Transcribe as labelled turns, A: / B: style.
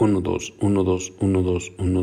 A: 1, 2, 1, 2, 1, 2, 1, 2.